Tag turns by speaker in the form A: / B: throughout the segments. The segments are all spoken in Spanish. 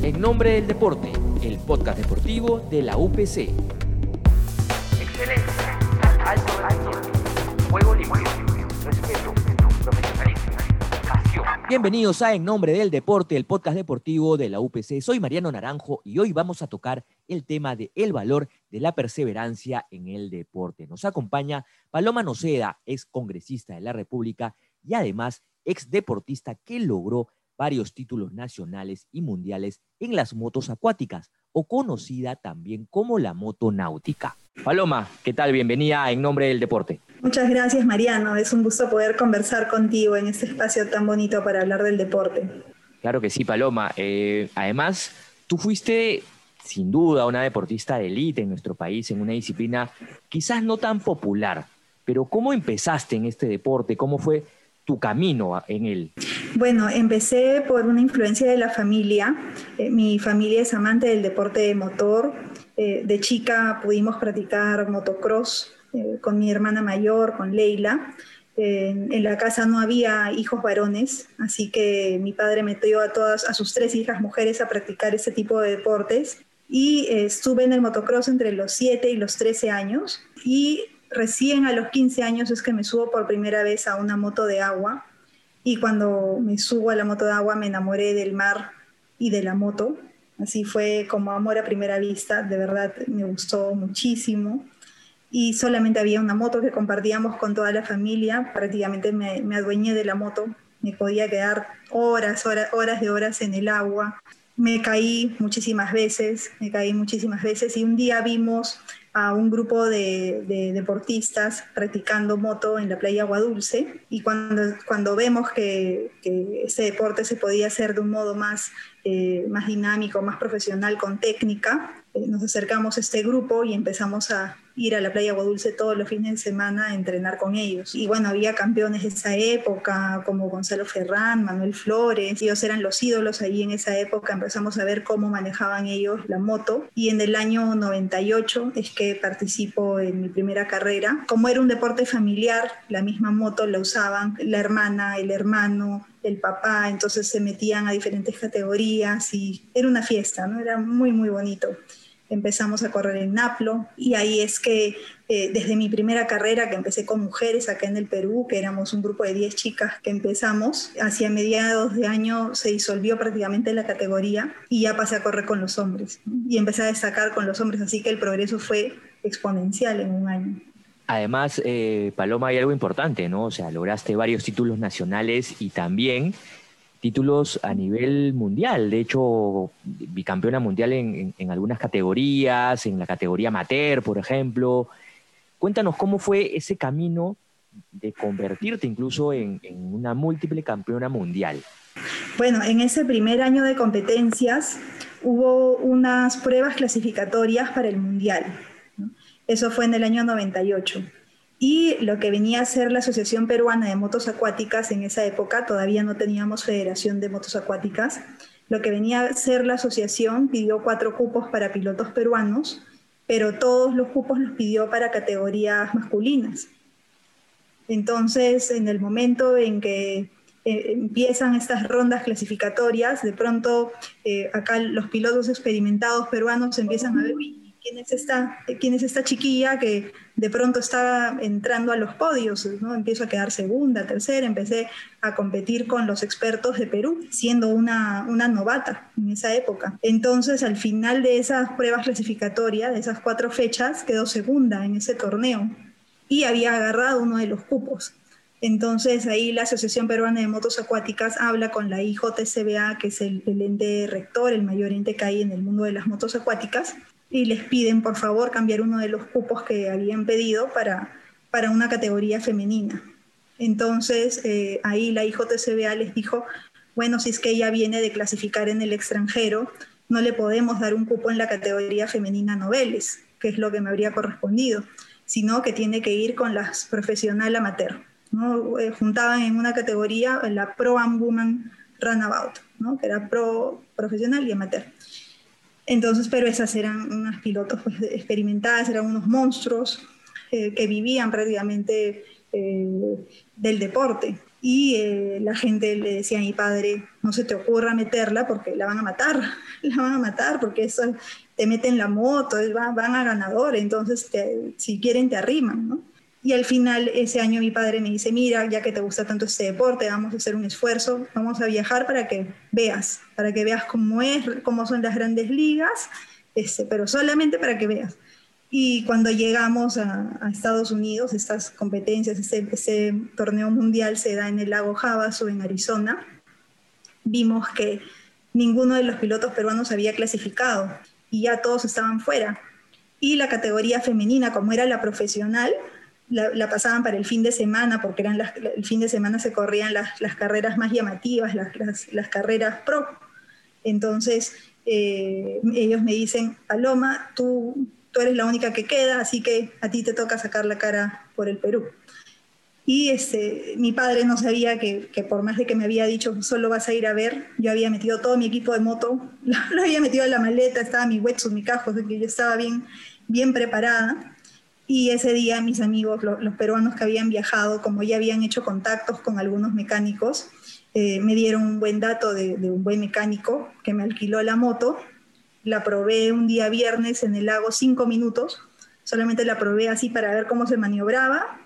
A: En nombre del deporte, el podcast deportivo de la UPC.
B: Excelencia, alto rendimiento, juego respeto, profesionalismo.
A: Bienvenidos a En Nombre del Deporte, el podcast deportivo de la UPC. Soy Mariano Naranjo y hoy vamos a tocar el tema de el valor de la perseverancia en el deporte. Nos acompaña Paloma Noceda, ex congresista de la República y además ex deportista que logró varios títulos nacionales y mundiales en las motos acuáticas, o conocida también como la moto náutica. Paloma, ¿qué tal? Bienvenida en nombre del deporte.
C: Muchas gracias, Mariano. Es un gusto poder conversar contigo en este espacio tan bonito para hablar del deporte.
A: Claro que sí, Paloma. Eh, además, tú fuiste sin duda una deportista de élite en nuestro país, en una disciplina quizás no tan popular, pero ¿cómo empezaste en este deporte? ¿Cómo fue tu camino en él?
C: Bueno, empecé por una influencia de la familia. Eh, mi familia es amante del deporte de motor. Eh, de chica pudimos practicar motocross eh, con mi hermana mayor, con Leila. en la casa no había hijos varones, así que mi padre metió a todas a sus tres hijas mujeres a practicar ese tipo de deportes y estuve en el motocross entre los 7 y los 13 años y recién a los 15 años es que me subo por primera vez a una moto de agua y cuando me subo a la moto de agua me enamoré del mar y de la moto. Así fue como amor a primera vista, de verdad me gustó muchísimo. Y solamente había una moto que compartíamos con toda la familia, prácticamente me, me adueñé de la moto, me podía quedar horas, horas, horas de horas en el agua. Me caí muchísimas veces, me caí muchísimas veces y un día vimos a un grupo de, deportistas practicando moto en la playa Agua Dulce y cuando, cuando vemos que, ese deporte se podía hacer de un modo más, eh, más dinámico, más profesional, con técnica, nos acercamos a este grupo y empezamos a, ir a la playa Dulce todos los fines de semana a entrenar con ellos. Y bueno, había campeones de esa época como Gonzalo Ferrán, Manuel Flores, ellos eran los ídolos ahí en esa época, empezamos a ver cómo manejaban ellos la moto y en el año 98 es que participo en mi primera carrera. Como era un deporte familiar, la misma moto la usaban la hermana, el hermano, el papá, entonces se metían a diferentes categorías y era una fiesta, ¿no? Era muy, muy bonito empezamos a correr en Naplo y ahí es que eh, desde mi primera carrera que empecé con mujeres acá en el Perú, que éramos un grupo de 10 chicas que empezamos, hacia mediados de año se disolvió prácticamente la categoría y ya pasé a correr con los hombres y empecé a destacar con los hombres, así que el progreso fue exponencial en un año.
A: Además, eh, Paloma, hay algo importante, ¿no? O sea, lograste varios títulos nacionales y también títulos a nivel mundial. De hecho, bicampeona mundial en, algunas categorías, en la categoría amateur, por ejemplo. Cuéntanos cómo fue ese camino de convertirte incluso en, una múltiple campeona mundial.
C: Bueno, en ese primer año de competencias hubo unas pruebas clasificatorias para el mundial. Eso fue en el año 98. Y lo que venía a ser la Asociación Peruana de Motos Acuáticas en esa época, todavía no teníamos Federación de Motos Acuáticas, lo que venía a ser la asociación pidió cuatro cupos para pilotos peruanos, pero todos los cupos los pidió para categorías masculinas. Entonces, en el momento en que eh, empiezan estas rondas clasificatorias, de pronto eh, acá los pilotos experimentados peruanos empiezan a ver, quién es esta, quién es esta chiquilla que de pronto estaba entrando a los podios, ¿no? Empiezo a quedar segunda, tercera, empecé a competir con los expertos de Perú, siendo una, una novata en esa época. Entonces, al final de esas pruebas clasificatorias, de esas cuatro fechas, quedó segunda en ese torneo y había agarrado uno de los cupos. Entonces ahí la Asociación Peruana de Motos Acuáticas habla con la IJCBA, que es el, el, ente rector, el mayor ente que hay en el mundo de las motos acuáticas, y les piden por favor cambiar uno de los cupos que habían pedido para, para una categoría femenina. Entonces eh, ahí la IJCBA les dijo, bueno, si es que ella viene de clasificar en el extranjero, no le podemos dar un cupo en la categoría femenina noveles, que es lo que me habría correspondido, sino que tiene que ir con las profesional amateur. ¿no? Eh, juntaban en una categoría la Pro Am Woman Runabout, ¿no? que era pro profesional y amateur. Entonces, pero esas eran unas pilotos pues, experimentadas, eran unos monstruos eh, que vivían prácticamente eh, del deporte. y eh, la gente le decía a mi padre, no se te ocurra meterla porque la van a matar, la van a matar porque eso te meten la moto, van, a ganador, entonces si quieren te arriman, ¿no? Y al final ese año mi padre me dice, mira, ya que te gusta tanto este deporte, vamos a hacer un esfuerzo, vamos a viajar para que veas, para que veas cómo es, cómo son las grandes ligas, este, pero solamente para que veas. Y cuando llegamos a, Estados Unidos, estas competencias, ese, torneo mundial se da en el lago Havasu, en Arizona, vimos que ninguno de los pilotos peruanos había clasificado y ya todos estaban fuera. Y la categoría femenina, como era la profesional, la, pasaban para el fin de semana, porque eran el fin de semana se corrían las, carreras más llamativas, las, carreras pro. Entonces, eh, ellos me dicen, Paloma, tú tú eres la única que queda, así que a ti te toca sacar la cara por el Perú. Y este, mi padre no sabía que, por más de que me había dicho solo vas a ir a ver, yo había metido todo mi equipo de moto, lo, había metido en la maleta, estaba mi wetsuit, mi cajo, así que yo estaba bien, bien preparada. Y ese día mis amigos, los peruanos que habían viajado, como ya habían hecho contactos con algunos mecánicos, eh, me dieron un buen dato de, de un buen mecánico que me alquiló la moto la probé un día viernes en el lago cinco minutos, solamente la probé así para ver cómo se maniobraba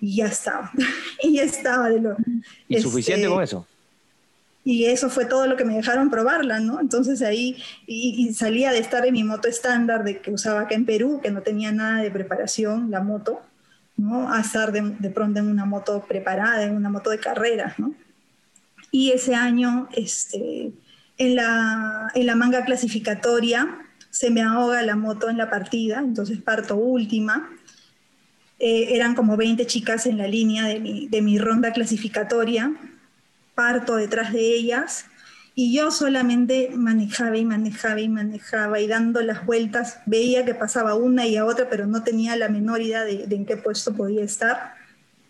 C: y ya estaba. y ya estaba de lo...
A: ¿Y suficiente este, con eso?
C: Y eso fue todo lo que me dejaron probarla, ¿no? Entonces ahí y, salía de estar en mi moto estándar de que usaba acá en Perú, que no tenía nada de preparación, la moto, ¿no? A estar de, pronto en una moto preparada, en una moto de carreras, ¿no? Y ese año, este, en la, en la manga clasificatoria se me ahoga la moto en la partida, entonces parto última. Eh, eran como 20 chicas en la línea de mi, de mi ronda clasificatoria, parto detrás de ellas y yo solamente manejaba y manejaba y manejaba y dando las vueltas, veía que pasaba una y a otra, pero no tenía la menor idea de, en qué puesto podía estar.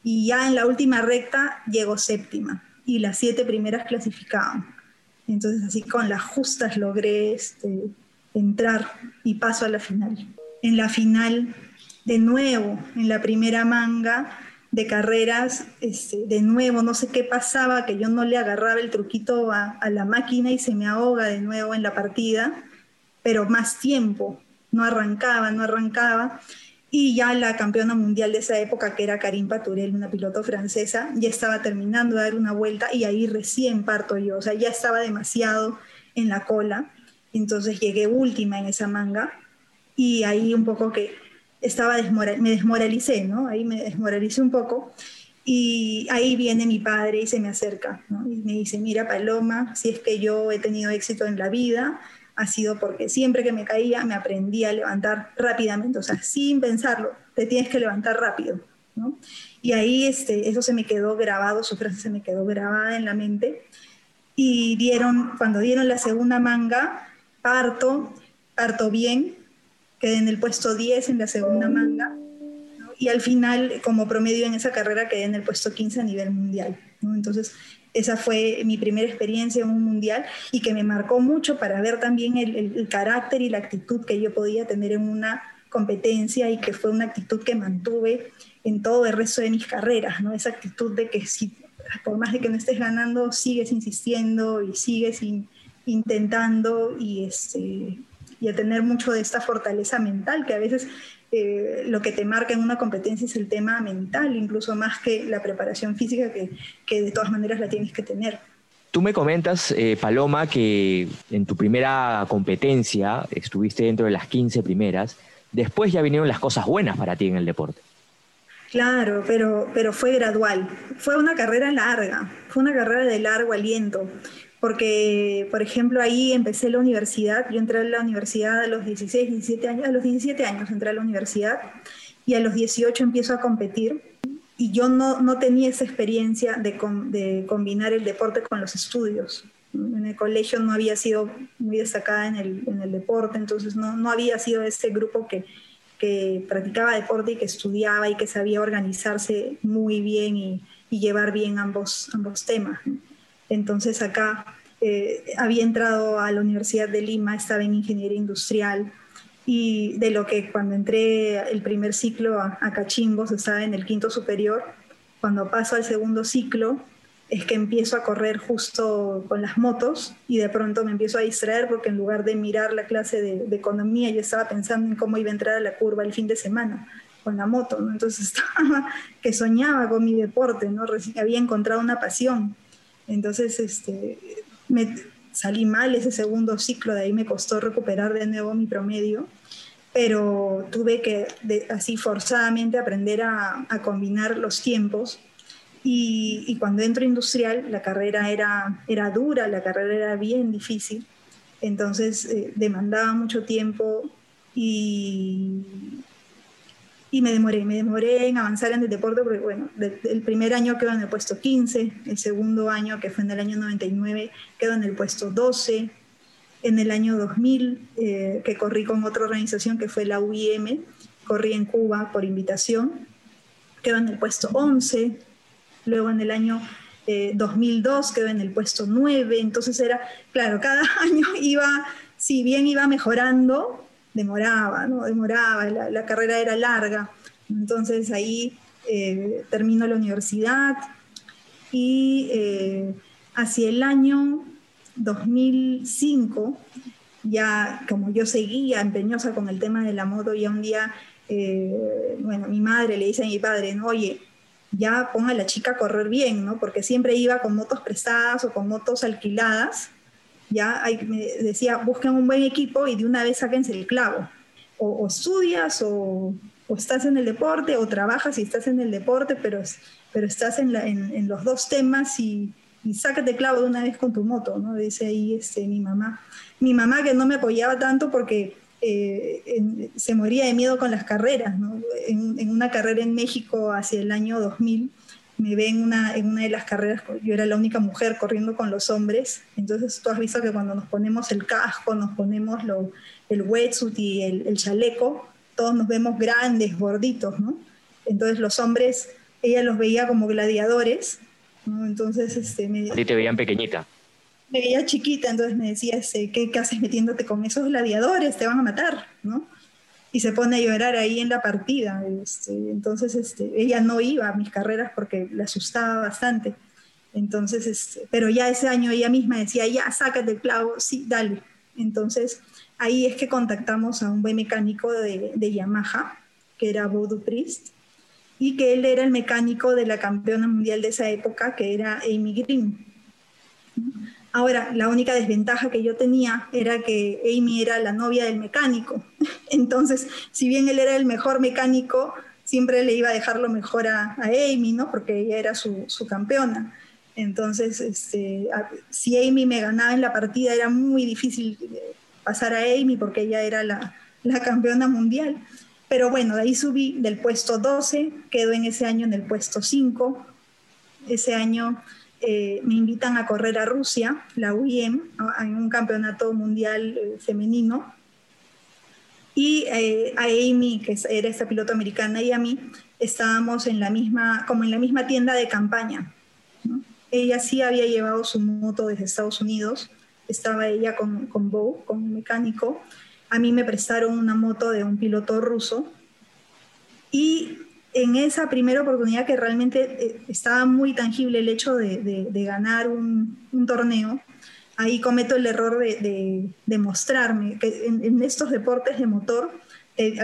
C: Y ya en la última recta llego séptima y las siete primeras clasificaban. Entonces así con las justas logré este, entrar y paso a la final. En la final, de nuevo, en la primera manga de carreras, este, de nuevo, no sé qué pasaba, que yo no le agarraba el truquito a, la máquina y se me ahoga de nuevo en la partida, pero más tiempo, no arrancaba, no arrancaba. Y ya la campeona mundial de esa época, que era Karim Paturel, una piloto francesa, ya estaba terminando de dar una vuelta y ahí recién parto yo, o sea, ya estaba demasiado en la cola, entonces llegué última en esa manga y ahí un poco que estaba me desmoralicé, ¿no? Ahí me desmoralicé un poco y ahí viene mi padre y se me acerca, ¿no? Y me dice, mira Paloma, si es que yo he tenido éxito en la vida, ha sido porque siempre que me caía me aprendía a levantar rápidamente, o sea, sin pensarlo, te tienes que levantar rápido, ¿no? Y ahí este, eso se me quedó grabado, su frase se me quedó grabada en la mente. Y dieron, cuando dieron la segunda manga, parto, parto bien, quedé en el puesto 10 en la segunda manga, y al final, como promedio en esa carrera, quedé en el puesto 15 a nivel mundial. ¿no? Entonces, esa fue mi primera experiencia en un mundial y que me marcó mucho para ver también el, carácter y la actitud que yo podía tener en una competencia y que fue una actitud que mantuve en todo el resto de mis carreras, ¿no? Esa actitud de que si, por más de que no estés ganando, sigues insistiendo y sigues intentando y, este, y a tener mucho de esta fortaleza mental que a veces eh, lo que te marca en una competencia es el tema mental, incluso más que la preparación física, que, de todas maneras la tienes que tener.
A: Tú me comentas, eh, Paloma, que en tu primera competencia estuviste dentro de las 15 primeras, después ya vinieron las cosas buenas para ti en el deporte.
C: Claro, pero, pero fue gradual. Fue una carrera larga, fue una carrera de largo aliento porque, por ejemplo, ahí empecé la universidad, yo entré a la universidad a los 16, 17 años, a los 17 años entré a la universidad y a los 18 empiezo a competir y yo no, no tenía esa experiencia de, de, combinar el deporte con los estudios. En el colegio no había sido muy destacada en el, en el deporte, entonces no, no, había sido ese grupo que, que, practicaba deporte y que estudiaba y que sabía organizarse muy bien y, y llevar bien ambos, ambos temas. Entonces acá eh, había entrado a la Universidad de Lima, estaba en ingeniería industrial y de lo que cuando entré el primer ciclo a, Cachimbos estaba en el quinto superior, cuando paso al segundo ciclo es que empiezo a correr justo con las motos y de pronto me empiezo a distraer porque en lugar de mirar la clase de, economía yo estaba pensando en cómo iba a entrar a la curva el fin de semana con la moto, ¿no? Entonces estaba que soñaba con mi deporte, ¿no? había encontrado una pasión. Entonces, este, me salí mal ese segundo ciclo, de ahí me costó recuperar de nuevo mi promedio, pero tuve que así forzadamente aprender a, a combinar los tiempos. Y, cuando entro industrial, la carrera era, era dura, la carrera era bien difícil, entonces eh, demandaba mucho tiempo y, y me demoré, me demoré en avanzar en el deporte porque, bueno, el primer año quedo en el puesto 15, el segundo año, que fue en el año 99, quedo en el puesto 12, en el año 2000, eh, que corrí con otra organización que fue la UIM, corrí en Cuba por invitación, quedo en el puesto 11, luego en el año 2002 eh, quedó en el puesto 9, entonces era, claro, cada año iba, si bien iba mejorando, demoraba, ¿no? Demoraba, la, carrera era larga, entonces ahí eh, termino la universidad y eh, hacia el año 2005, ya como yo seguía empeñosa con el tema de la moto, ya un día, bueno, mi madre le dice a mi padre, ¿no? oye, ya ponga a la chica a correr bien, ¿no? Porque siempre iba con motos prestadas o con motos alquiladas. Ya me decía, busquen un buen equipo y de una vez sáquense el clavo. O, estudias o, estás en el deporte o trabajas y estás en el deporte, pero, pero estás en, en, los dos temas y, y sácate clavo de una vez con tu moto, ¿no? Dice ahí este, mi mamá. Mi mamá que no me apoyaba tanto porque eh, se moría de miedo con las carreras. En, una carrera en México hacia el año 2000, me ve en una, en una de las carreras, yo era la única mujer corriendo con los hombres, entonces tú has visto que cuando nos ponemos el casco, nos ponemos lo, el wetsuit y el, chaleco, todos nos vemos grandes, gorditos, ¿no? Entonces los hombres, ella los veía como gladiadores, ¿no? Entonces, este,
A: me... A ti te veían pequeñita
C: me veía chiquita, entonces me decía, este, ¿qué, haces metiéndote con esos gladiadores? Te van a matar, ¿no? Y se pone a llorar ahí en la partida. Este, entonces, este, ella no iba a mis carreras porque le asustaba bastante. Entonces, este, pero ya ese año ella misma decía, ya, sácate el clavo, sí, dale. Entonces, ahí es que contactamos a un buen mecánico de, de Yamaha, que era Bodo Priest, y que él era el mecánico de la campeona mundial de esa época, que era Amy Green. Ahora, la única desventaja que yo tenía era que Amy era la novia del mecánico. Entonces, si bien él era el mejor mecánico, siempre le iba a dejar lo mejor a, Amy, ¿no? Porque ella era su, campeona. Entonces, este, si Amy me ganaba en la partida, era muy difícil eh, pasar a Amy porque ella era la, la campeona mundial. Pero bueno, de ahí subí del puesto 12, quedo en ese año en el puesto 5. Ese año eh, me invitan a correr a Rusia, la UIM, en un campeonato mundial eh, femenino. Y eh, a Amy, que era esta piloto americana, y a mí estábamos en la misma, como en la misma tienda de campaña. Ella sí había llevado su moto desde Estados Unidos, estaba ella con, con Bo, con un mecánico. A mí me prestaron una moto de un piloto ruso. Y en esa primera oportunidad que realmente eh, estaba muy tangible el hecho de, ganar un, torneo, ahí cometo el error de, mostrarme que en, estos deportes de motor, eh,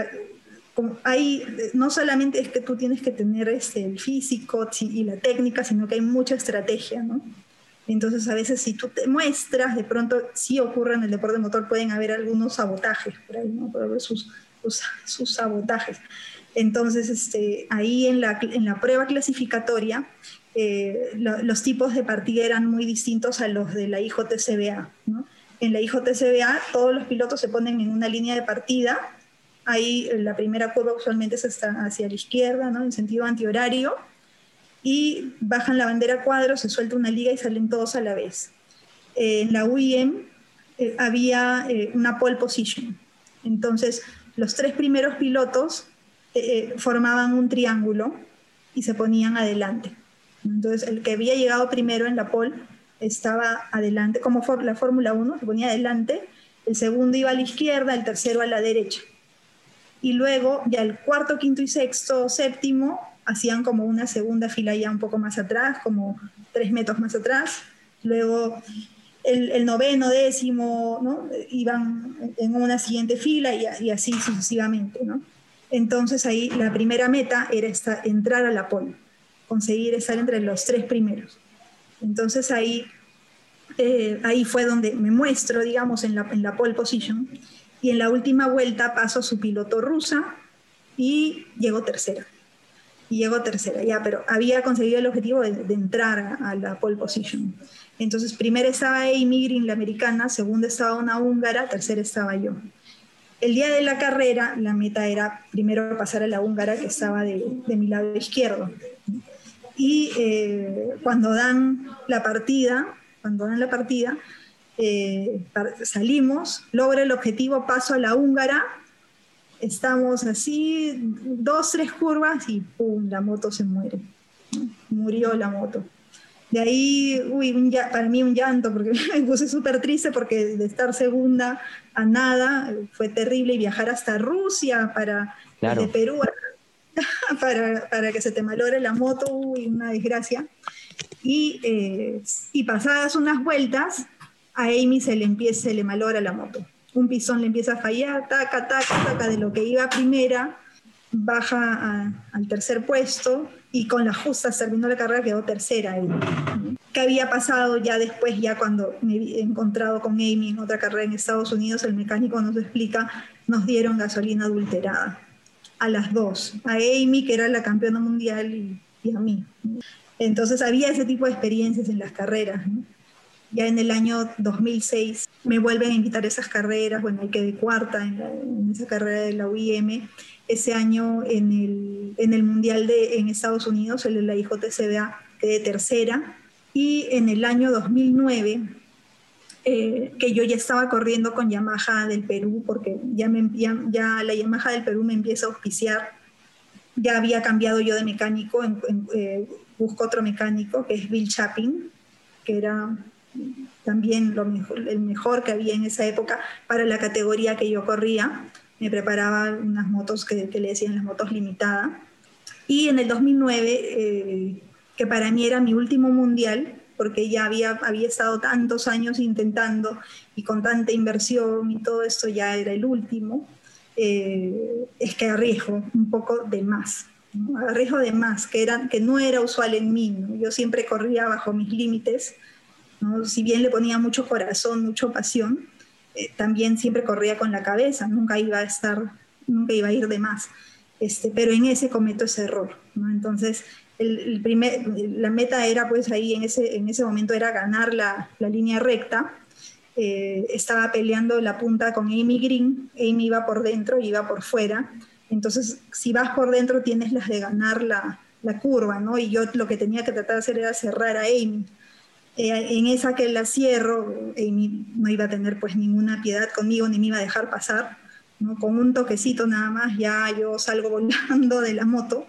C: hay, no solamente es que tú tienes que tener este, el físico y la técnica, sino que hay mucha estrategia, ¿no? Entonces, a veces si tú te muestras, de pronto sí ocurre en el deporte de motor, pueden haber algunos sabotajes por ahí, ¿no? Puede haber sus, sus sabotajes. Entonces, este, ahí en la, prueba clasificatoria, eh, los tipos de partida eran muy distintos a los de la IJTCBA. En la IJTCBA todos los pilotos se ponen en una línea de partida. Ahí la primera curva usualmente está hacia la izquierda, en sentido antihorario. Y bajan la bandera cuadro, se suelta una liga y salen todos a la vez. en la UIM eh, había eh, una pole position. Entonces, los tres primeros pilotos eh, formaban un triángulo y se ponían adelante. Entonces, el que había llegado primero en la pole estaba adelante, como la Fórmula 1, se ponía adelante, el segundo iba a la izquierda, el tercero a la derecha. Y luego, ya el cuarto, quinto y sexto, séptimo, hacían como una segunda fila ya un poco más atrás, como tres metros más atrás. Luego el, noveno, décimo, ¿no? Iban en una siguiente fila y, así sucesivamente, ¿no? Entonces ahí la primera meta era entrar a la pole, conseguir estar entre los tres primeros. Entonces ahí, eh, ahí fue donde me muestro, digamos, en la, en la pole position. Y en la última vuelta paso su piloto rusa y llego tercera. Y llego tercera, ya, pero había conseguido el objetivo de, entrar a, la pole position. Entonces, primero estaba Amy Green, la americana, segunda estaba una húngara, tercera estaba yo. El día de la carrera, la meta era primero pasar a la húngara que estaba de, mi lado izquierdo. Y eh, cuando dan la partida, cuando dan la partida, eh, salimos, logra el objetivo, paso a la húngara, estamos así, dos, tres curvas y ¡pum! La moto se muere. Murió la moto. De ahí, uy, para mí un llanto, porque me puse súper triste porque de estar segunda a nada fue terrible y viajar hasta Rusia para, de Perú, para, para, que se te malore la moto, uy, una desgracia. Y, eh, y pasadas unas vueltas, a Amy se le empieza, se le malora la moto. Un pisón le empieza a fallar, taca, taca, taca, de lo que iba primera, baja al tercer puesto y con las justas terminó la carrera, quedó tercera. ¿Qué había pasado ya después, ya cuando me he encontrado con Amy en otra carrera en Estados Unidos? El mecánico nos explica, nos dieron gasolina adulterada a las dos, a Amy, que era la campeona mundial, y, a mí. Entonces había ese tipo de experiencias en las carreras. Ya en el año 2006 me vuelven a invitar a esas carreras, bueno, ahí quedé cuarta en, en esa carrera de la UIM ese año en el, en el Mundial de, en Estados Unidos, el de la IJTCBA, quedé tercera. Y en el año 2009, eh, que yo ya estaba corriendo con Yamaha del Perú, porque ya, me, ya, la Yamaha del Perú me empieza a auspiciar. Ya había cambiado yo de mecánico, eh, busco otro mecánico, que es Bill Chapin, que era también lo mejor, el mejor que había en esa época para la categoría que yo corría me preparaba unas motos que, le decían las motos limitadas. Y en el 2009, eh, que para mí era mi último mundial, porque ya había, había estado tantos años intentando y con tanta inversión y todo esto ya era el último, eh, es que arriesgo un poco de más. Arriesgo de más, que, era, que no era usual en mí. Yo siempre corría bajo mis límites, si bien le ponía mucho corazón, mucha pasión, eh, también siempre corría con la cabeza, nunca iba a estar, nunca iba a ir de más. Este, pero en ese cometo ese error. ¿no? Entonces, el, primer, la meta era, pues ahí en ese, en ese momento era ganar la, la línea recta. Eh, estaba peleando la punta con Amy Green, Amy iba por dentro y iba por fuera. Entonces, si vas por dentro, tienes las de ganar la, la curva, ¿no? Y yo lo que tenía que tratar de hacer era cerrar a Amy. Eh, en esa que la cierro, Amy no iba a tener pues ninguna piedad conmigo ni me iba a dejar pasar, ¿no? con un toquecito nada más ya yo salgo volando de la moto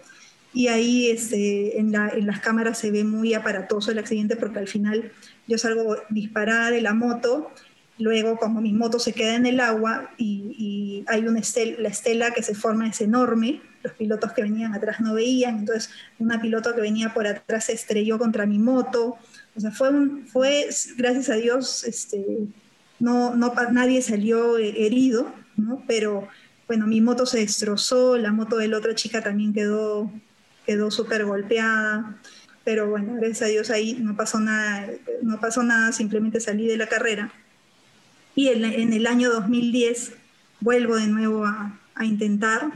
C: y ahí este, en, las cámaras se ve muy aparatoso el accidente porque al final yo salgo disparada de la moto, luego como mi moto se queda en el agua y, hay una la estela que se forma es enorme, los pilotos que venían atrás no veían, entonces una piloto que venía por atrás se estrelló contra mi moto, o sea, fue, fue gracias a Dios, este, no, no, nadie salió herido, ¿no? Pero bueno, mi moto se destrozó, la moto de la otra chica también quedó, quedó súper golpeada. Pero bueno, gracias a Dios ahí no pasó nada, no pasó nada, simplemente salí de la carrera. Y en, en el año 2010 vuelvo de nuevo a, a intentar.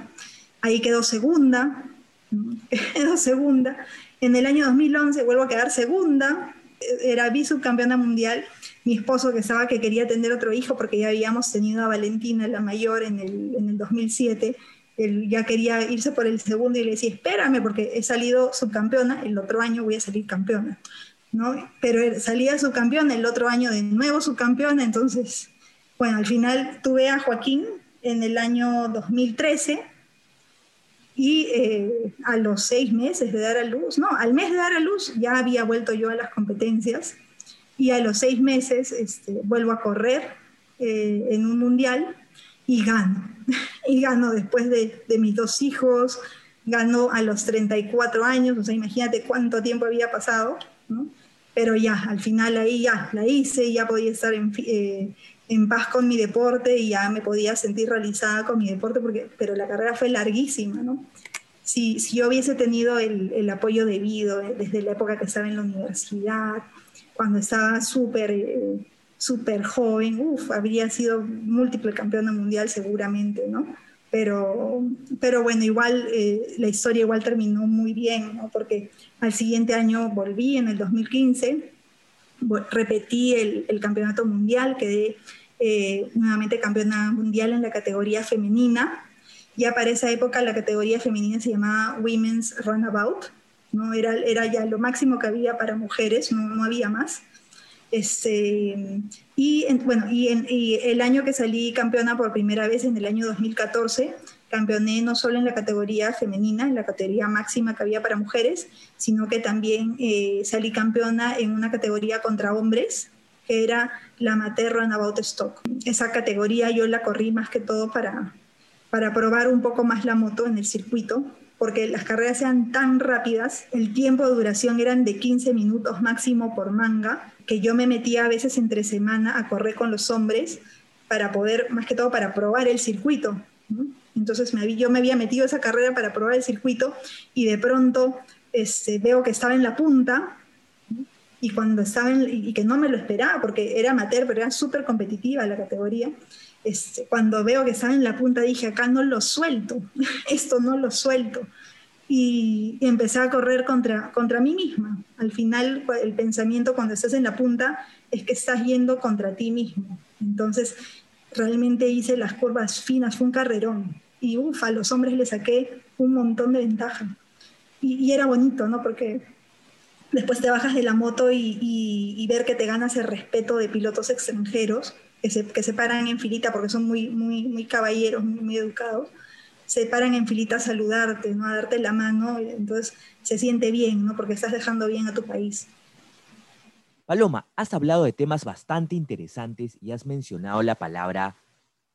C: Ahí quedó segunda, quedó segunda. En el año 2011 vuelvo a quedar segunda era subcampeona mundial, mi esposo que estaba que quería tener otro hijo porque ya habíamos tenido a Valentina, la mayor, en el, en el 2007, él ya quería irse por el segundo y le decía, espérame porque he salido subcampeona, el otro año voy a salir campeona. ¿no? Pero salía subcampeona, el otro año de nuevo subcampeona, entonces, bueno, al final tuve a Joaquín en el año 2013 y eh, a los seis meses de dar a luz, no, al mes de dar a luz ya había vuelto yo a las competencias y a los seis meses este, vuelvo a correr eh, en un mundial y gano. y gano después de, de, mis dos hijos, ganó a los 34 años, o sea, imagínate cuánto tiempo había pasado, ¿no? Pero ya, al final ahí ya la hice, ya podía estar en, eh, en paz con mi deporte y ya me podía sentir realizada con mi deporte, porque, pero la carrera fue larguísima, ¿no? Si, si yo hubiese tenido el, el, apoyo debido eh, desde la época que estaba en la universidad, cuando estaba súper eh, súper joven, uf, habría sido múltiple campeona mundial seguramente, ¿no? Pero, pero bueno, igual eh, la historia igual terminó muy bien, ¿no? Porque al siguiente año volví en el 2015 repetí el, el campeonato mundial, quedé eh, nuevamente campeona mundial en la categoría femenina. Ya para esa época la categoría femenina se llamaba Women's Runabout, ¿no? era, era ya lo máximo que había para mujeres, no, no había más. Este, y, bueno, y, en, y el año que salí campeona por primera vez, en el año 2014, campeoné no solo en la categoría femenina, en la categoría máxima que había para mujeres, sino que también eh, salí campeona en una categoría contra hombres, que era la Amateur Runabout Stock. Esa categoría yo la corrí más que todo para, para probar un poco más la moto en el circuito, porque las carreras eran tan rápidas, el tiempo de duración eran de 15 minutos máximo por manga, que yo me metía a veces entre semana a correr con los hombres para poder, más que todo, para probar el circuito. Entonces me, yo me había metido esa carrera para probar el circuito y de pronto este, veo que estaba en la punta y cuando estaba en, y que no me lo esperaba porque era amateur, pero era súper competitiva la categoría. Este, cuando veo que estaba en la punta dije, acá no lo suelto, esto no lo suelto. Y, y empecé a correr contra, contra mí misma. Al final el pensamiento cuando estás en la punta es que estás yendo contra ti mismo. Entonces realmente hice las curvas finas, fue un carrerón y ufa, a los hombres les saqué un montón de ventaja. Y, era bonito, ¿no? Porque después te bajas de la moto y, ver que te ganas el respeto de pilotos extranjeros que se, que se paran en filita porque son muy, muy, muy caballeros, muy, muy, educados. Se paran en filita a saludarte, ¿no? a darte la mano, entonces se siente bien, ¿no? porque estás dejando bien a tu país.
A: Paloma, has hablado de temas bastante interesantes y has mencionado la palabra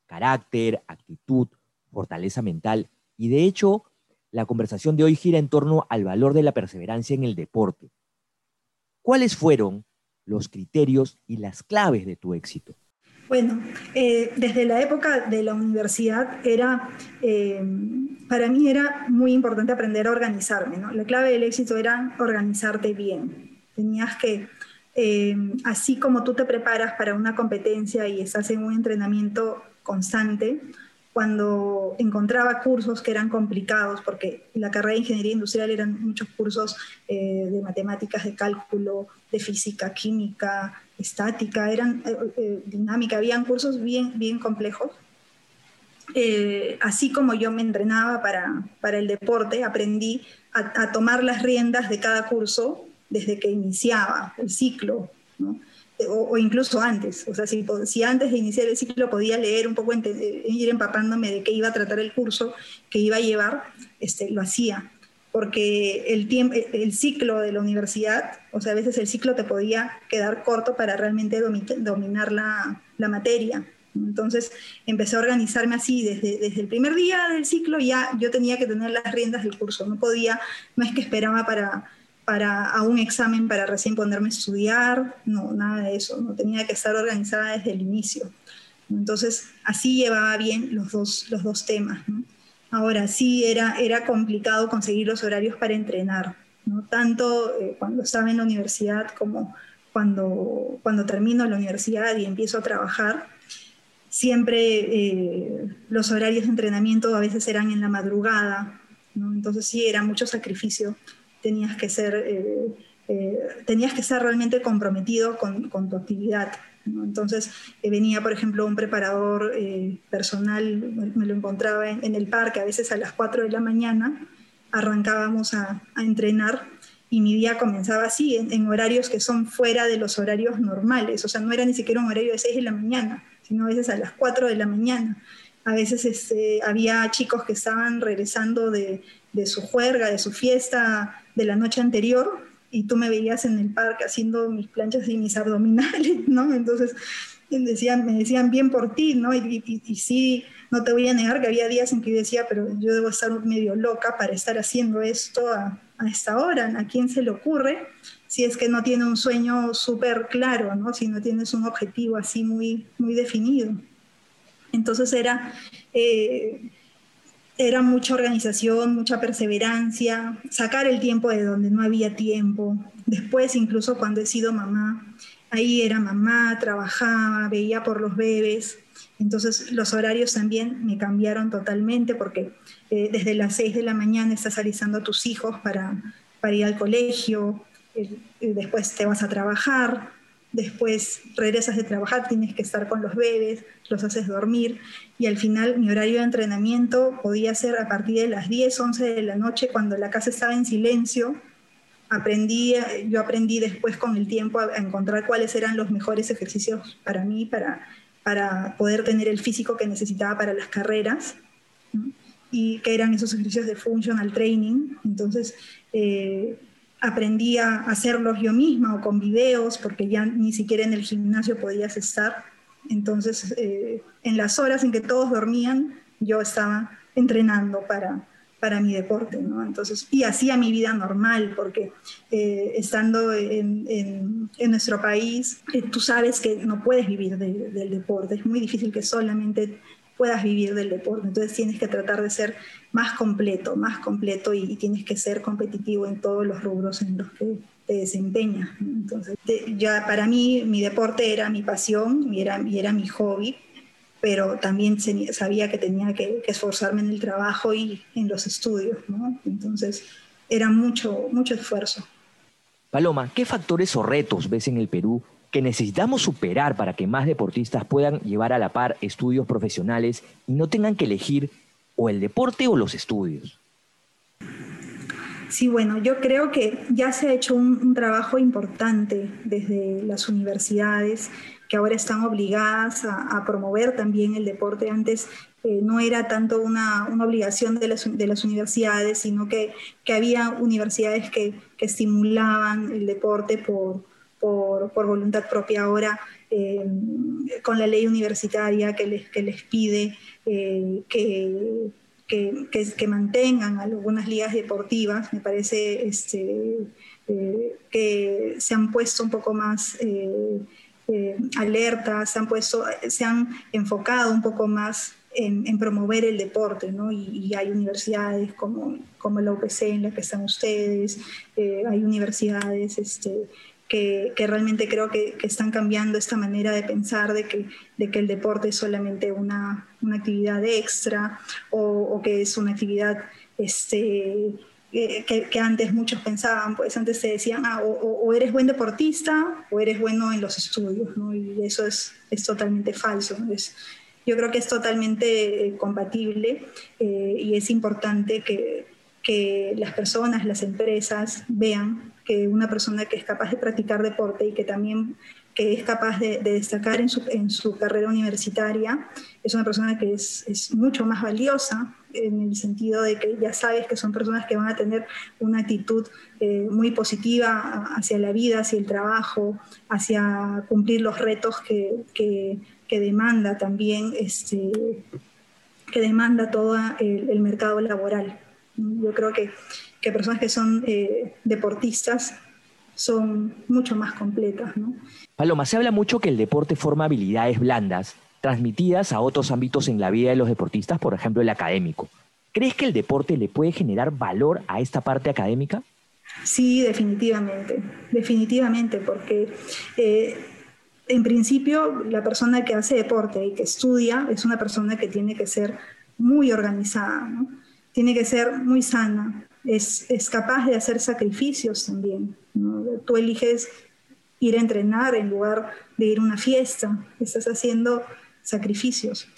A: carácter, actitud, fortaleza mental. Y de hecho, la conversación de hoy gira en torno al valor de la perseverancia en el deporte. ¿Cuáles fueron los criterios y las claves de tu éxito?
C: Bueno, eh, desde la época de la universidad era, eh, para mí era muy importante aprender a organizarme. ¿no? La clave del éxito era organizarte bien. Tenías que, eh, así como tú te preparas para una competencia y estás en un entrenamiento constante, cuando encontraba cursos que eran complicados, porque la carrera de ingeniería industrial eran muchos cursos eh, de matemáticas, de cálculo, de física, química, estática, eran eh, eh, dinámica, habían cursos bien, bien complejos. Eh, así como yo me entrenaba para, para el deporte, aprendí a, a, tomar las riendas de cada curso desde que iniciaba el ciclo. ¿no? O, incluso antes. O sea, si, antes de iniciar el ciclo podía leer un poco, ir empapándome de qué iba a tratar el curso que iba a llevar, este, lo hacía. Porque el, tiempo, el ciclo de la universidad, o sea, a veces el ciclo te podía quedar corto para realmente dominar la, la materia. Entonces empecé a organizarme así, desde, desde, el primer día del ciclo ya yo tenía que tener las riendas del curso, no podía, no es que esperaba para, para, a un examen para recién ponerme a estudiar, no, nada de eso, no tenía que estar organizada desde el inicio. Entonces, así llevaba bien los dos, los dos temas. Ahora, sí era, era complicado conseguir los horarios para entrenar, ¿no? tanto eh, cuando estaba en la universidad como cuando, cuando termino la universidad y empiezo a trabajar. Siempre eh, los horarios de entrenamiento a veces eran en la madrugada, entonces sí era mucho sacrificio tenías que ser, eh, eh, tenías que estar realmente comprometido con, con tu actividad. ¿no? Entonces eh, venía, por ejemplo, un preparador eh, personal, me lo encontraba en, en, el parque, a veces a las 4 de la mañana, arrancábamos a, a entrenar y mi día comenzaba así, en, en, horarios que son fuera de los horarios normales, o sea, no era ni siquiera un horario de 6 de la mañana, sino a veces a las 4 de la mañana. A veces este, había chicos que estaban regresando de, de su juerga, de su fiesta de la noche anterior y tú me veías en el parque haciendo mis planchas y mis abdominales, ¿no? Entonces decían, me decían bien por ti, ¿no? Y, y, sí, no te voy a negar que había días en que yo decía, pero yo debo estar medio loca para estar haciendo esto a, a esta hora, ¿a quién se le ocurre? Si es que no tiene un sueño súper claro, ¿no? Si no tienes un objetivo así muy, muy definido. Entonces era, eh, era mucha organización, mucha perseverancia, sacar el tiempo de donde no había tiempo. Después, incluso cuando he sido mamá, ahí era mamá, trabajaba, veía por los bebés. Entonces los horarios también me cambiaron totalmente porque eh, desde las 6 de la mañana estás alisando a tus hijos para, ir al colegio, eh, después te vas a trabajar, después regresas de trabajar, tienes que estar con los bebés, los haces dormir y al final mi horario de entrenamiento podía ser a partir de las 10, 11 de la noche cuando la casa estaba en silencio. Aprendí, yo aprendí después con el tiempo a, encontrar cuáles eran los mejores ejercicios para mí, para, para poder tener el físico que necesitaba para las carreras y que eran esos ejercicios de functional training. Entonces, eh, aprendí a hacerlos yo misma o con videos, porque ya ni siquiera en el gimnasio podías estar. Entonces, eh, en las horas en que todos dormían, yo estaba entrenando para, para mi deporte. Entonces, y hacía mi vida normal, porque eh, estando en, en, nuestro país, eh, tú sabes que no puedes vivir del deporte, es muy difícil que solamente puedas vivir del deporte. Entonces tienes que tratar de ser más completo, más completo y, tienes que ser competitivo en todos los rubros en los que te desempeñas. Entonces, ya para mí mi deporte era mi pasión y era, era mi hobby, pero también sabía que tenía que, esforzarme en el trabajo y en los estudios. Entonces era mucho, mucho esfuerzo.
A: Paloma, ¿qué factores o retos ves en el Perú que necesitamos superar para que más deportistas puedan llevar a la par estudios profesionales y no tengan que elegir o el deporte o los estudios?
C: Sí, bueno, yo creo que ya se ha hecho un, trabajo importante desde las universidades que ahora están obligadas a, promover también el deporte. Antes eh, no era tanto una, obligación de las, de las, universidades, sino que, que había universidades que, que estimulaban el deporte por, por, voluntad propia ahora eh, con la ley universitaria que les, que les pide eh, que, que, mantengan algunas ligas deportivas. Me parece este, eh, que se han puesto un poco más alertas, se han, puesto, se han enfocado un poco más en, promover el deporte, ¿no? Y, hay universidades como, como la UPC en la que están ustedes, hay universidades este, que, realmente creo que, están cambiando esta manera de pensar de que, de que el deporte es solamente una, una actividad extra o, que es una actividad este, eh, que, antes muchos pensaban, pues antes se decían, ah, o, eres buen deportista o eres bueno en los estudios, ¿no? y eso es, es totalmente falso. Es, yo creo que es totalmente eh, compatible eh, y es importante que, que las personas, las empresas vean que una persona que es capaz de practicar deporte y que también que es capaz de, destacar en su, en su, carrera universitaria, es una persona que es, mucho más valiosa en el sentido de que ya sabes que son personas que van a tener una actitud eh, muy positiva hacia la vida, hacia el trabajo, hacia cumplir los retos que, que, que demanda también, este, que demanda todo el mercado laboral. Yo creo que que personas que son eh, deportistas son mucho más completas. ¿no?
A: Paloma, se habla mucho que el deporte forma habilidades blandas transmitidas a otros ámbitos en la vida de los deportistas, por ejemplo el académico. ¿Crees que el deporte le puede generar valor a esta parte académica?
C: Sí, definitivamente, definitivamente, porque eh, en principio la persona que hace deporte y que estudia es una persona que tiene que ser muy organizada, ¿no? tiene que ser muy sana, es, es capaz de hacer sacrificios también. Tú eliges ir a entrenar en lugar de ir a una fiesta, estás haciendo sacrificios.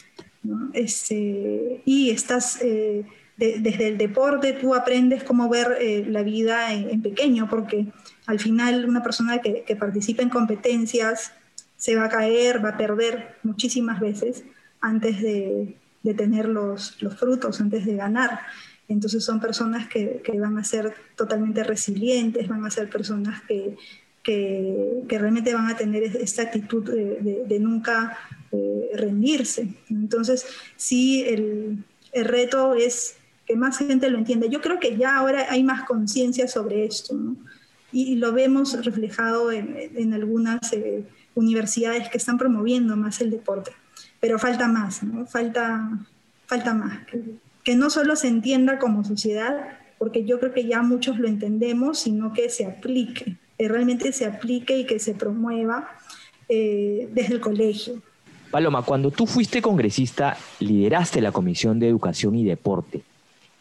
C: Este, y estás, eh, desde el deporte tú aprendes cómo ver eh, la vida en, pequeño, porque al final una persona que, que, participa en competencias se va a caer, va a perder muchísimas veces antes de, de tener los, los frutos, antes de ganar. Entonces son personas que, van a ser totalmente resilientes, van a ser personas que, que, realmente van a tener esta actitud de, nunca eh, rendirse. Entonces, sí, el, reto es que más gente lo entienda. Yo creo que ya ahora hay más conciencia sobre esto, y, lo vemos reflejado en, algunas eh, universidades que están promoviendo más el deporte. Pero falta más, ¿no? Falta, falta más. Que no solo se entienda como sociedad, porque yo creo que ya muchos lo entendemos, sino que se aplique que realmente se aplique y que se promueva eh, desde el colegio.
A: Paloma, cuando tú fuiste congresista, lideraste la Comisión de Educación y Deporte.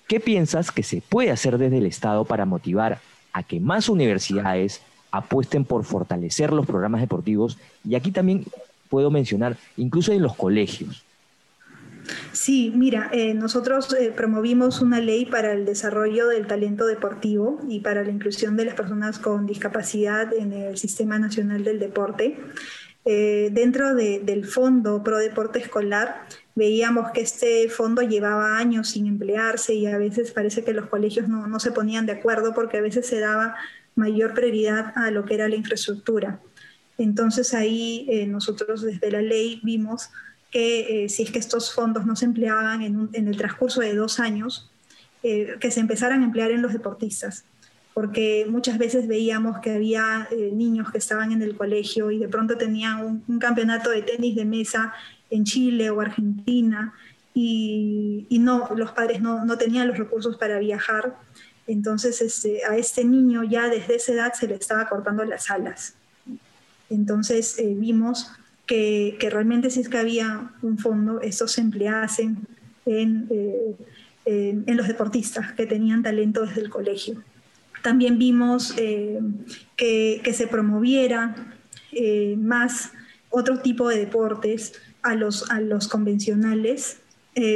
A: ¿Qué piensas que se puede hacer desde el Estado para motivar a que más universidades apuesten por fortalecer los programas deportivos? Y aquí también puedo mencionar, incluso en los colegios.
C: Sí, mira, eh, nosotros eh, promovimos una ley para el desarrollo del talento deportivo y para la inclusión de las personas con discapacidad en el Sistema Nacional del Deporte. Eh, dentro del Fondo Pro Deporte Escolar, veíamos que este fondo llevaba años sin emplearse y a veces parece que los colegios no, no se ponían de acuerdo porque a veces se daba mayor prioridad a lo que era la infraestructura. Entonces ahí nosotros desde la ley vimos que eh, si es que estos fondos no se empleaban en, el transcurso de dos años, eh, que se empezaran a emplear en los deportistas, porque muchas veces veíamos que había eh, niños que estaban en el colegio y de pronto tenían un, campeonato de tenis de mesa en Chile o Argentina y, no, los padres no, no, tenían los recursos para viajar. Entonces este, a este niño ya desde esa edad se le estaba cortando las alas. Entonces vimos que, realmente si es que había un fondo, estos se empleasen eh, en, en, los deportistas que tenían talento desde el colegio. También vimos eh, que, que, se promoviera eh, más otro tipo de deportes a los, a los convencionales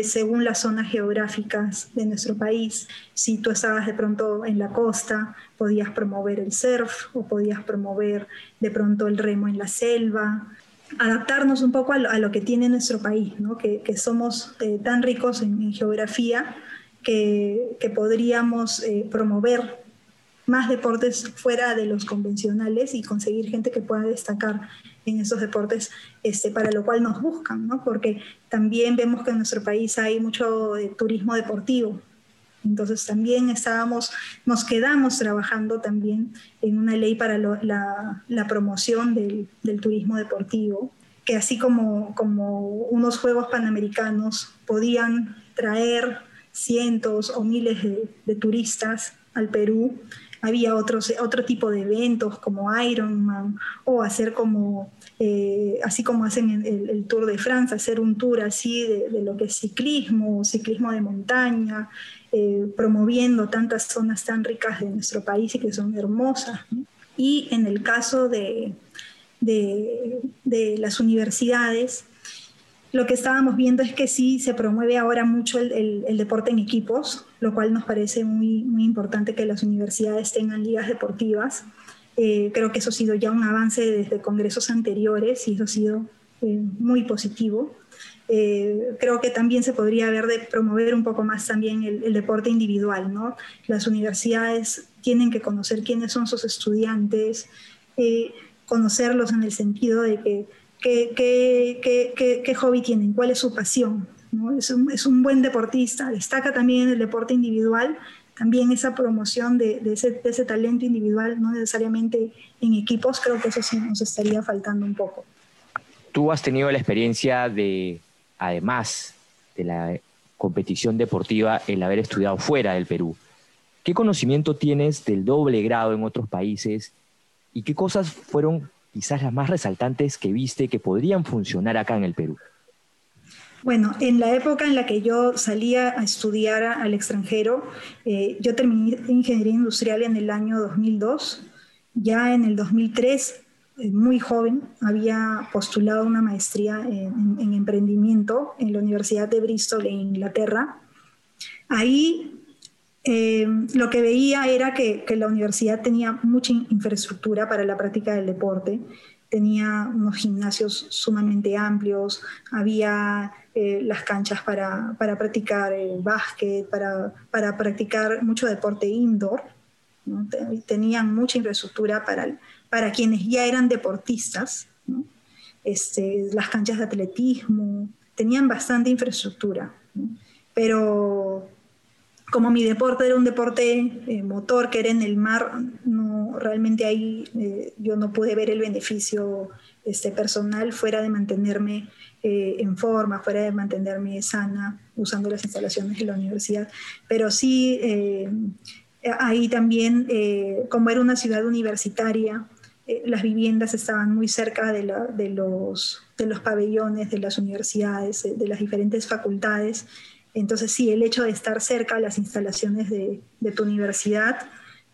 C: según las zonas geográficas de nuestro país. Si tú estabas de pronto en la costa, podías promover el surf o podías promover de pronto el remo en la selva adaptarnos un poco a lo, que tiene nuestro país, que, somos eh, tan ricos en, geografía que, podríamos eh, promover más deportes fuera de los convencionales y conseguir gente que pueda destacar en esos deportes, este, para lo cual nos buscan, porque también vemos que en nuestro país hay mucho eh, turismo deportivo, entonces también estábamos, nos quedamos trabajando también en una ley para la, promoción del, turismo deportivo, que así como, como unos Juegos Panamericanos podían traer cientos o miles de, turistas al Perú, había otros, otro tipo de eventos como Ironman o hacer como, eh, así como hacen el, el, Tour de Francia, hacer un tour así de, de, lo que es ciclismo, ciclismo de montaña, eh, promoviendo tantas zonas tan ricas de nuestro país y que son hermosas. Y en el caso de, de, las universidades, lo que estábamos viendo es que sí se promueve ahora mucho el, el, deporte en equipos, lo cual nos parece muy, muy importante que las universidades tengan ligas deportivas. Eh, creo que eso ha sido ya un avance desde congresos anteriores y eso ha sido eh, muy positivo. Eh, creo que también se podría ver de promover un poco más también el, deporte individual, ¿no? Las universidades tienen que conocer quiénes son sus estudiantes, eh, conocerlos en el sentido de que qué hobby tienen, cuál es su pasión. ¿no? Es, un, es, un, buen deportista, destaca también el deporte individual, también esa promoción de, de, ese, de ese talento individual, no necesariamente en equipos, creo que eso sí nos estaría faltando un poco.
A: Tú has tenido la experiencia de además de la competición deportiva, el haber estudiado fuera del Perú. ¿Qué conocimiento tienes del doble grado en otros países y qué cosas fueron quizás las más resaltantes que viste que podrían funcionar acá en el Perú?
C: Bueno, en la época en la que yo salía a estudiar al extranjero, eh, yo terminé ingeniería industrial en el año 2002. Ya en el 2003 eh, muy joven, había postulado una maestría en, emprendimiento en la Universidad de Bristol en Inglaterra. Ahí eh, lo que veía era que, la universidad tenía mucha infraestructura para la práctica del deporte, tenía unos gimnasios sumamente amplios, había eh, las canchas para, practicar el básquet, para, para practicar mucho deporte indoor tenían mucha infraestructura para, para quienes ya eran deportistas, este, las canchas de atletismo, tenían bastante infraestructura, pero como mi deporte era un deporte eh, motor que era en el mar, no, realmente ahí eh, yo no pude ver el beneficio este, personal fuera de mantenerme eh, en forma, fuera de mantenerme sana usando las instalaciones de la universidad. Pero sí, ahí también, como era una ciudad universitaria, las viviendas estaban muy cerca de, los, pabellones de las universidades, de las diferentes facultades. Entonces, sí, el hecho de estar cerca a las instalaciones de, tu universidad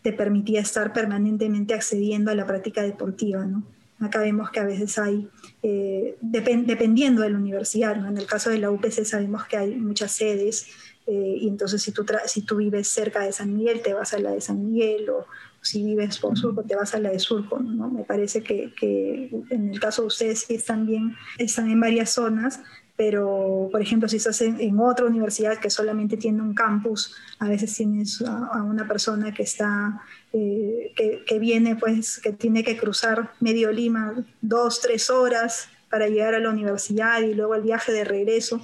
C: te permitía estar permanentemente accediendo a la práctica deportiva, ¿no? Acá vemos que a veces hay, eh, dependiendo de la universidad, ¿no? En el caso de la UPC sabemos que hay muchas sedes, eh, y entonces si tú, si tú vives cerca de San Miguel, te vas a la de San Miguel, o si vives por Surco, te vas a la de Surco, ¿no? Me parece que, que en el caso de ustedes sí están bien, están en varias zonas, pero por ejemplo si estás en, otra universidad que solamente tiene un campus, a veces tienes a, una persona que está, eh, que, viene pues, que tiene que cruzar medio Lima dos, tres horas para llegar a la universidad y luego el viaje de regreso,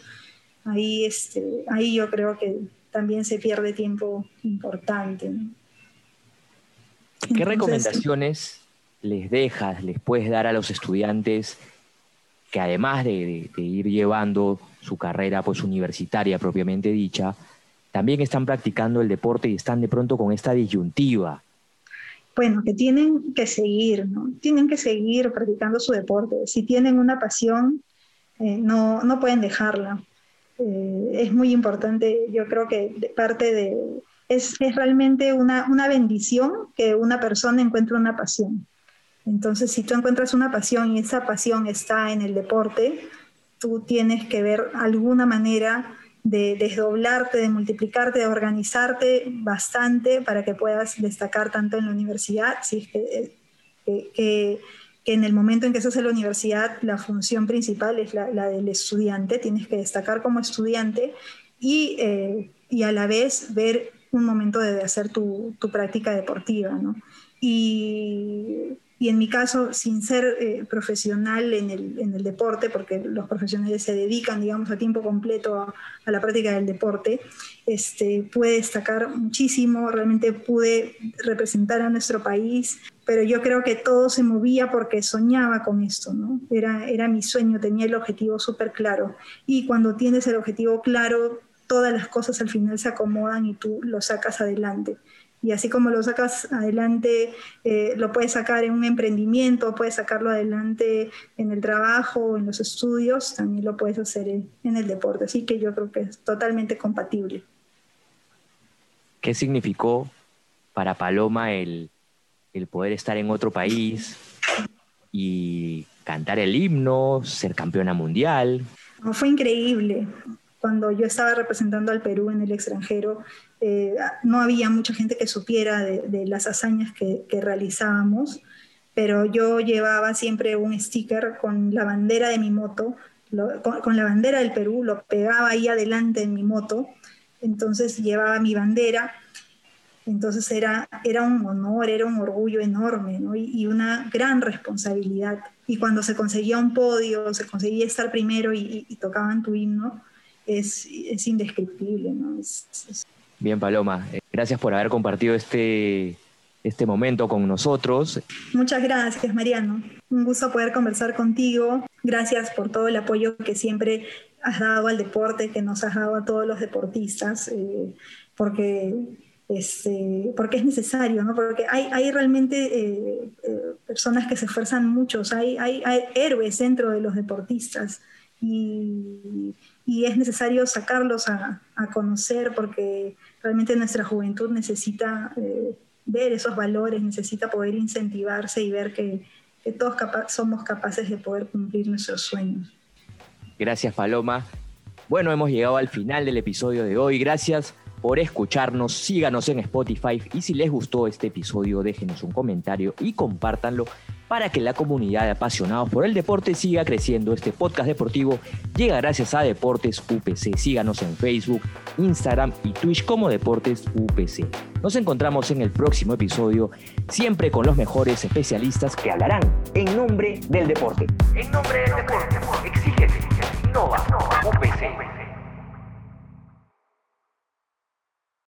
C: ahí, este, ahí yo creo que también se pierde tiempo importante.
A: ¿Qué recomendaciones les dejas, les puedes dar a los estudiantes que además de, ir llevando su carrera pues, universitaria propiamente dicha, también están practicando el deporte y están de pronto con esta disyuntiva.
C: Bueno, que tienen que seguir, ¿no? Tienen que seguir practicando su deporte. Si tienen una pasión, eh, no, no pueden dejarla. Eh, es muy importante, yo creo que de parte de... Es, es realmente una, una bendición que una persona encuentre una pasión. Entonces, si tú encuentras una pasión y esa pasión está en el deporte, tú tienes que ver alguna manera de desdoblarte, de multiplicarte, de organizarte bastante para que puedas destacar tanto en la universidad, si que, que, en el momento en que estás en la universidad la función principal es la, del estudiante, tienes que destacar como estudiante y, eh, y, a la vez ver un momento de hacer tu, práctica deportiva. ¿no? Y en mi caso, sin ser eh, profesional en el, deporte, porque los profesionales se dedican, digamos, a tiempo completo a, a, la práctica del deporte, este, pude destacar muchísimo, realmente pude representar a nuestro país, pero yo creo que todo se movía porque soñaba con esto, ¿no? Era, era mi sueño, tenía el objetivo súper claro. Y cuando tienes el objetivo claro, todas las cosas al final se acomodan y tú lo sacas adelante y así como lo sacas adelante, eh, lo puedes sacar en un emprendimiento, puedes sacarlo adelante en el trabajo, en los estudios, también lo puedes hacer en, el deporte. Así que yo creo que es totalmente compatible.
A: ¿Qué significó para Paloma el, poder estar en otro país y cantar el himno, ser campeona mundial?
C: fue increíble. Cuando yo estaba representando al Perú en el extranjero, eh, no había mucha gente que supiera de, las hazañas que, realizábamos, pero yo llevaba siempre un sticker con la bandera de mi moto, con, la bandera del Perú, lo pegaba ahí adelante en mi moto, entonces llevaba mi bandera, entonces era, era un honor, era un orgullo enorme y, una gran responsabilidad. Y cuando se conseguía un podio, se conseguía estar primero y, tocaban tu himno, es, es indescriptible. ¿no?
A: Bien, Paloma, eh, gracias por haber compartido este, este momento con nosotros.
C: Muchas gracias, Mariano. Un gusto poder conversar contigo. Gracias por todo el apoyo que siempre has dado al deporte, que nos has dado a todos los deportistas, eh, porque, este, porque es necesario, ¿no? Porque hay, hay realmente eh, personas que se esfuerzan mucho, hay, hay, hay héroes dentro de los deportistas y, y es necesario sacarlos a, a conocer porque realmente nuestra juventud necesita eh, ver esos valores, necesita poder incentivarse y ver que, todos somos capaces de poder cumplir nuestros sueños.
A: Gracias, Paloma. Bueno, hemos llegado al final del episodio de hoy. Gracias por escucharnos. Síganos en Spotify y si les gustó este episodio, déjenos un comentario y compártanlo para que la comunidad de apasionados por el deporte siga creciendo. Este podcast deportivo llega gracias a Deportes UPC. Síganos en Facebook, Instagram y Twitch como Deportes UPC. Nos encontramos en el próximo episodio, siempre con los mejores especialistas que hablarán en nombre del deporte.
B: En nombre del deporte, exígete, innova, UPC.